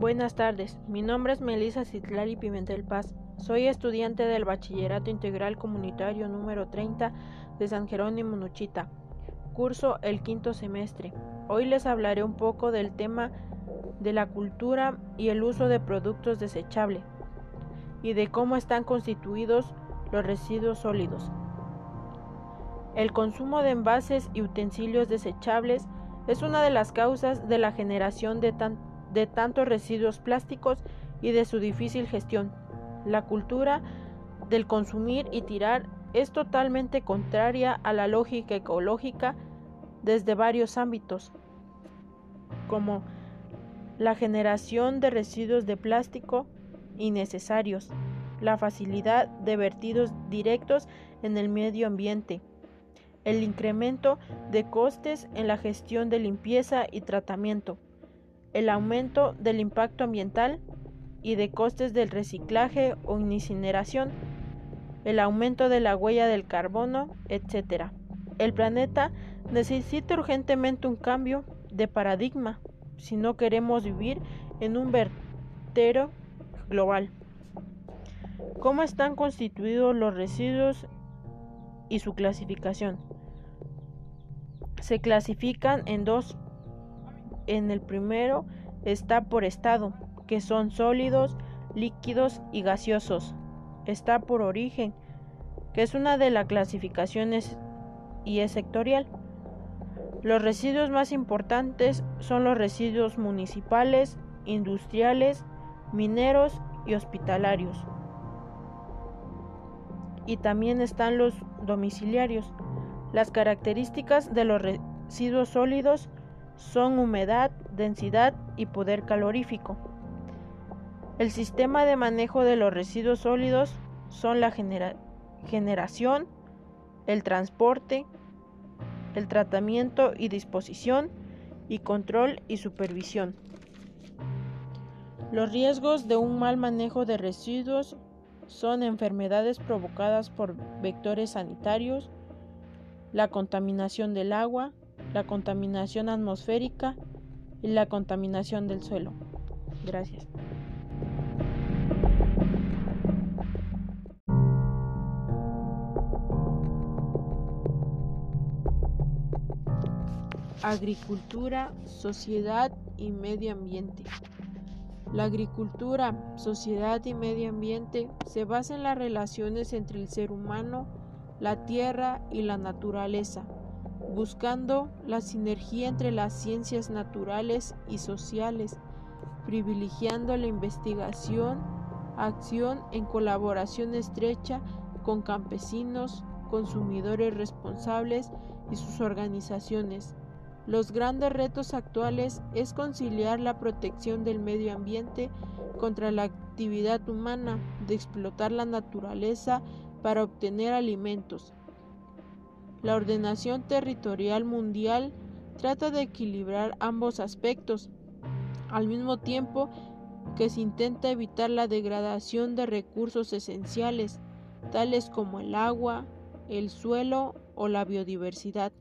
Buenas tardes, mi nombre es Melissa Citlali Pimentel Paz. Soy estudiante del Bachillerato Integral Comunitario número 30 de San Jerónimo Nuchita. Curso el quinto semestre. Hoy les hablaré un poco del tema de la cultura y el uso de productos desechables y de cómo están constituidos los residuos sólidos. El consumo de envases y utensilios desechables es una de las causas de la generación de, de tantos residuos plásticos y de su difícil gestión. La cultura del consumir y tirar es totalmente contraria a la lógica ecológica desde varios ámbitos, como la generación de residuos de plástico innecesarios, la facilidad de vertidos directos en el medio ambiente, el incremento de costes en la gestión de limpieza y tratamiento, el aumento del impacto ambiental y de costes del reciclaje o incineración, el aumento de la huella del carbono, etc. El planeta necesita urgentemente un cambio de paradigma si no queremos vivir en un vertero global. ¿Cómo están constituidos los residuos y su clasificación? Se clasifican en dos. En el primero está por estado, que son sólidos, líquidos y gaseosos. Está por origen, que es una de las clasificaciones y es sectorial. Los residuos más importantes son los residuos municipales, industriales, mineros y hospitalarios. Y también están los domiciliarios. Las características de los residuos sólidos son humedad, densidad y poder calorífico. El sistema de manejo de los residuos sólidos son la generación, el transporte, el tratamiento y disposición y control y supervisión. Los riesgos de un mal manejo de residuos son enfermedades provocadas por vectores sanitarios, la contaminación del agua, la contaminación atmosférica y la contaminación del suelo. Gracias. Agricultura, sociedad y medio ambiente. La agricultura, sociedad y medio ambiente se basa en las relaciones entre el ser humano, la tierra y la naturaleza, buscando la sinergia entre las ciencias naturales y sociales, privilegiando la investigación, acción en colaboración estrecha con campesinos, consumidores responsables y sus organizaciones los grandes retos actuales es conciliar la protección del medio ambiente contra la actividad humana de explotar la naturaleza para obtener alimentos. La ordenación territorial mundial trata de equilibrar ambos aspectos, al mismo tiempo que se intenta evitar la degradación de recursos esenciales, tales como el agua, el suelo o la biodiversidad.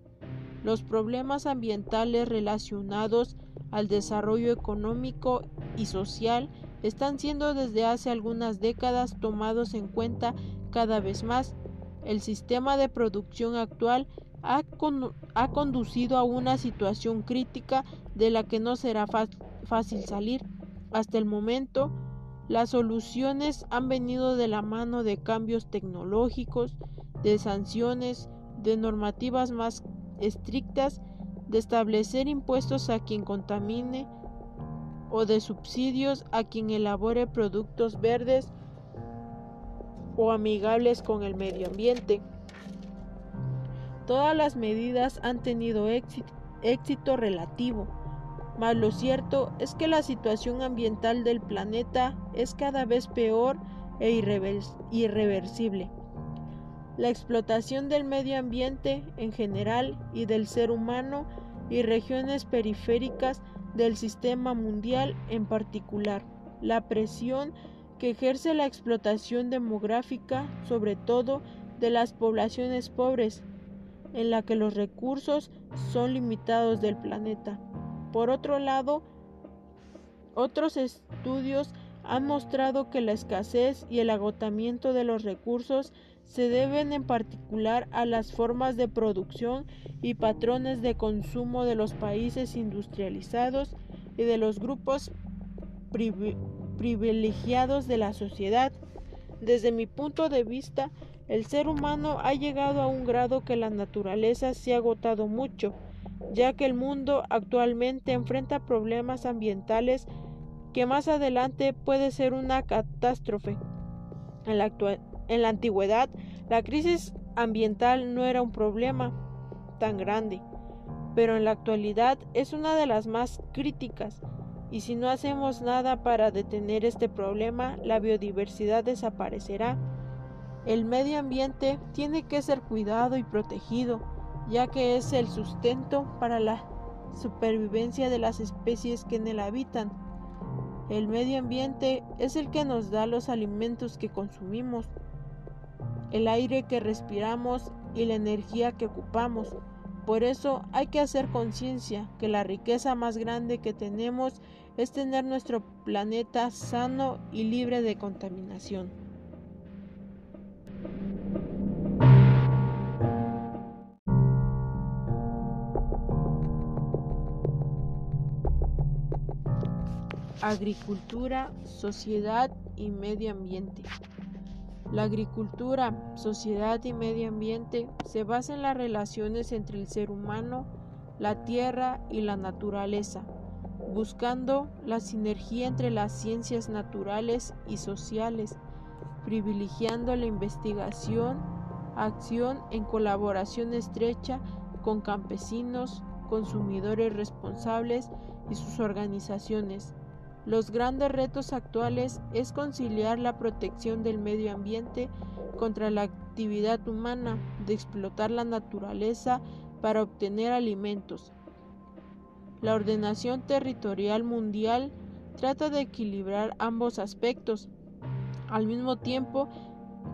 Los problemas ambientales relacionados al desarrollo económico y social están siendo desde hace algunas décadas tomados en cuenta cada vez más. El sistema de producción actual ha, conducido a una situación crítica de la que no será fácil salir. Hasta el momento, las soluciones han venido de la mano de cambios tecnológicos, de sanciones, de normativas más estrictas de establecer impuestos a quien contamine o de subsidios a quien elabore productos verdes o amigables con el medio ambiente. Todas las medidas han tenido éxito, relativo, mas lo cierto es que la situación ambiental del planeta es cada vez peor e irreversible. La explotación del medio ambiente en general y del ser humano y regiones periféricas del sistema mundial en particular. La presión que ejerce la explotación demográfica, sobre todo de las poblaciones pobres, en la que los recursos son limitados del planeta. Por otro lado, Otros estudios han mostrado que la escasez y el agotamiento de los recursos se deben en particular a las formas de producción y patrones de consumo de los países industrializados y de los grupos privilegiados de la sociedad. Desde mi punto de vista, el ser humano ha llegado a un grado que la naturaleza se ha agotado mucho, ya que el mundo actualmente enfrenta problemas ambientales que más adelante puede ser una catástrofe. En la, en la antigüedad, la crisis ambiental no era un problema tan grande, pero en la actualidad es una de las más críticas, y si no hacemos nada para detener este problema, la biodiversidad desaparecerá. El medio ambiente tiene que ser cuidado y protegido, ya que es el sustento para la supervivencia de las especies que en él habitan. El medio ambiente es el que nos da los alimentos que consumimos, el aire que respiramos y la energía que ocupamos. Por eso hay que hacer conciencia que la riqueza más grande que tenemos es tener nuestro planeta sano y libre de contaminación. Agricultura, sociedad y medio ambiente. La agricultura, sociedad y medio ambiente se basa en las relaciones entre el ser humano, la tierra y la naturaleza, buscando la sinergia entre las ciencias naturales y sociales, privilegiando la investigación, acción en colaboración estrecha con campesinos, consumidores responsables y sus organizaciones los grandes retos actuales es conciliar la protección del medio ambiente contra la actividad humana de explotar la naturaleza para obtener alimentos. La ordenación territorial mundial trata de equilibrar ambos aspectos, al mismo tiempo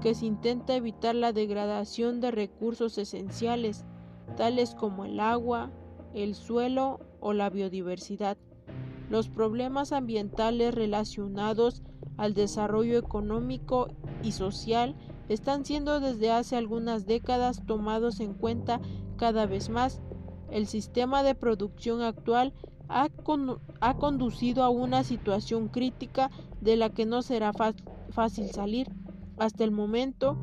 que se intenta evitar la degradación de recursos esenciales, tales como el agua, el suelo o la biodiversidad. Los problemas ambientales relacionados al desarrollo económico y social están siendo desde hace algunas décadas tomados en cuenta cada vez más. El sistema de producción actual ha, conducido a una situación crítica de la que no será fácil salir. Hasta el momento,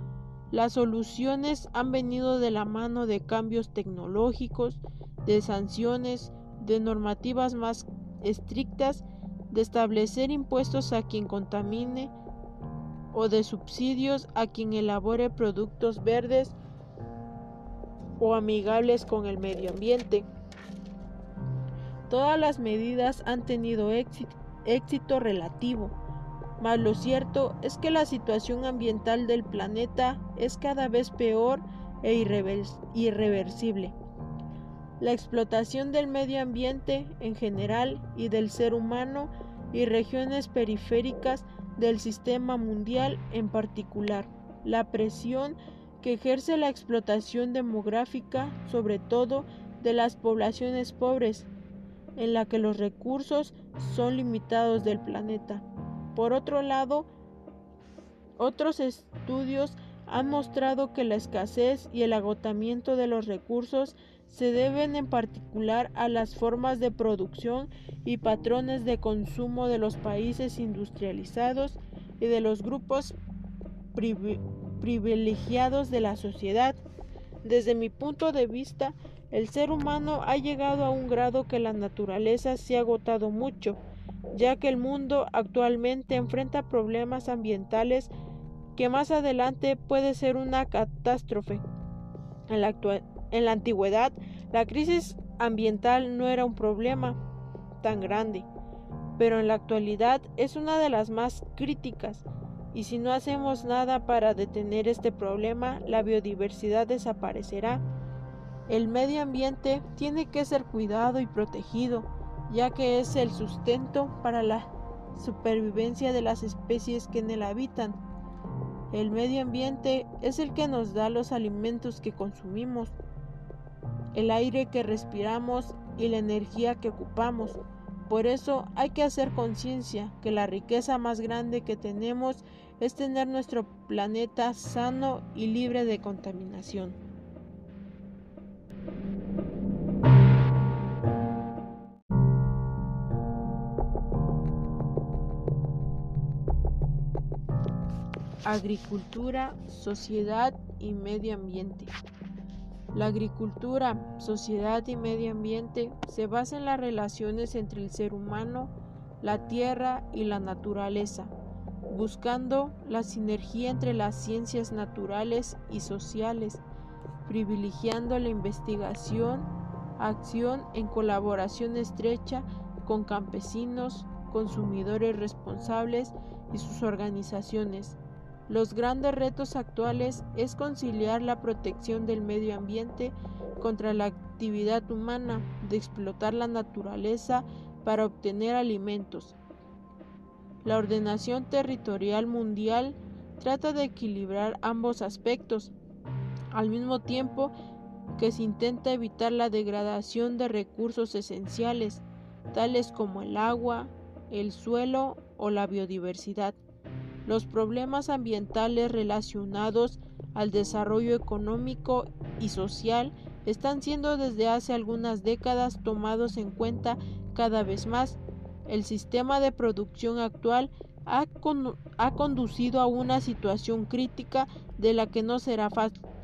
las soluciones han venido de la mano de cambios tecnológicos, de sanciones, de normativas más estrictas de establecer impuestos a quien contamine o de subsidios a quien elabore productos verdes o amigables con el medio ambiente. Todas las medidas han tenido éxito, relativo, mas lo cierto es que la situación ambiental del planeta es cada vez peor e irreversible. La explotación del medio ambiente en general y del ser humano y regiones periféricas del sistema mundial en particular. La presión que ejerce la explotación demográfica, sobre todo de las poblaciones pobres, en la que los recursos son limitados del planeta. Por otro lado, otros estudios han mostrado que la escasez y el agotamiento de los recursos se deben en particular a las formas de producción y patrones de consumo de los países industrializados y de los grupos privilegiados de la sociedad. Desde mi punto de vista, el ser humano ha llegado a un grado que la naturaleza se ha agotado mucho, ya que el mundo actualmente enfrenta problemas ambientales que más adelante puede ser una catástrofe. En la, en la antigüedad, la crisis ambiental no era un problema tan grande, pero en la actualidad es una de las más críticas, y si no hacemos nada para detener este problema, la biodiversidad desaparecerá. El medio ambiente tiene que ser cuidado y protegido, ya que es el sustento para la supervivencia de las especies que en él habitan. El medio ambiente es el que nos da los alimentos que consumimos el aire que respiramos y la energía que ocupamos. Por eso hay que hacer conciencia que la riqueza más grande que tenemos es tener nuestro planeta sano y libre de contaminación. Agricultura, sociedad y medio ambiente. La agricultura, sociedad y medio ambiente se basa en las relaciones entre el ser humano, la tierra y la naturaleza, buscando la sinergia entre las ciencias naturales y sociales, privilegiando la investigación, acción en colaboración estrecha con campesinos, consumidores responsables y sus organizaciones los grandes retos actuales es conciliar la protección del medio ambiente contra la actividad humana de explotar la naturaleza para obtener alimentos. La ordenación territorial mundial trata de equilibrar ambos aspectos, al mismo tiempo que se intenta evitar la degradación de recursos esenciales, tales como el agua, el suelo o la biodiversidad. Los problemas ambientales relacionados al desarrollo económico y social están siendo desde hace algunas décadas tomados en cuenta cada vez más. El sistema de producción actual ha, conducido a una situación crítica de la que no será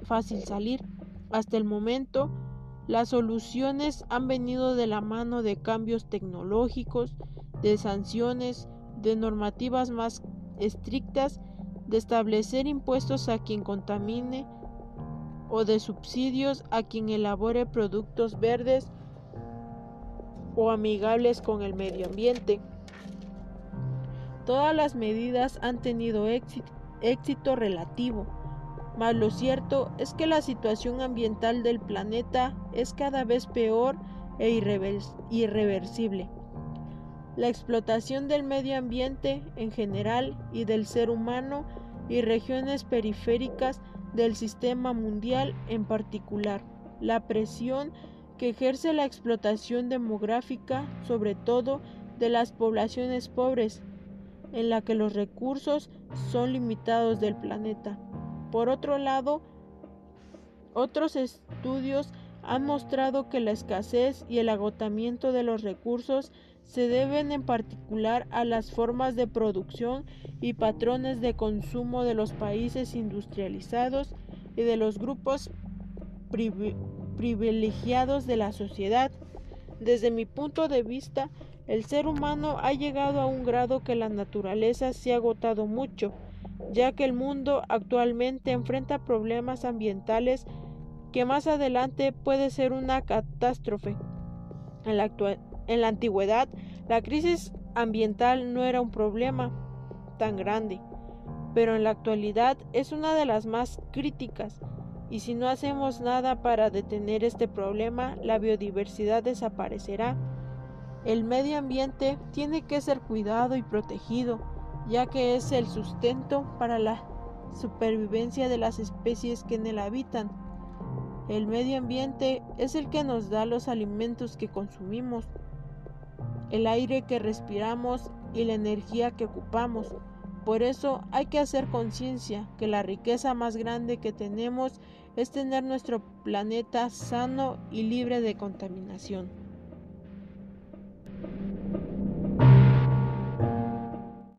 fácil salir. Hasta el momento, las soluciones han venido de la mano de cambios tecnológicos, de sanciones, de normativas más estrictas de establecer impuestos a quien contamine o de subsidios a quien elabore productos verdes o amigables con el medio ambiente. Todas las medidas han tenido éxito, relativo, mas lo cierto es que la situación ambiental del planeta es cada vez peor e irreversible. La explotación del medio ambiente en general y del ser humano y regiones periféricas del sistema mundial en particular. La presión que ejerce la explotación demográfica, sobre todo de las poblaciones pobres, en la que los recursos son limitados del planeta. Por otro lado, otros estudios han mostrado que la escasez y el agotamiento de los recursos se deben en particular a las formas de producción y patrones de consumo de los países industrializados y de los grupos privilegiados de la sociedad. Desde mi punto de vista, el ser humano ha llegado a un grado que la naturaleza se ha agotado mucho, ya que el mundo actualmente enfrenta problemas ambientales que más adelante puede ser una catástrofe. En la, en la antigüedad, la crisis ambiental no era un problema tan grande, pero en la actualidad es una de las más críticas, y si no hacemos nada para detener este problema, la biodiversidad desaparecerá. El medio ambiente tiene que ser cuidado y protegido, ya que es el sustento para la supervivencia de las especies que en él habitan. El medio ambiente es el que nos da los alimentos que consumimos, el aire que respiramos y la energía que ocupamos. Por eso hay que hacer conciencia que la riqueza más grande que tenemos es tener nuestro planeta sano y libre de contaminación.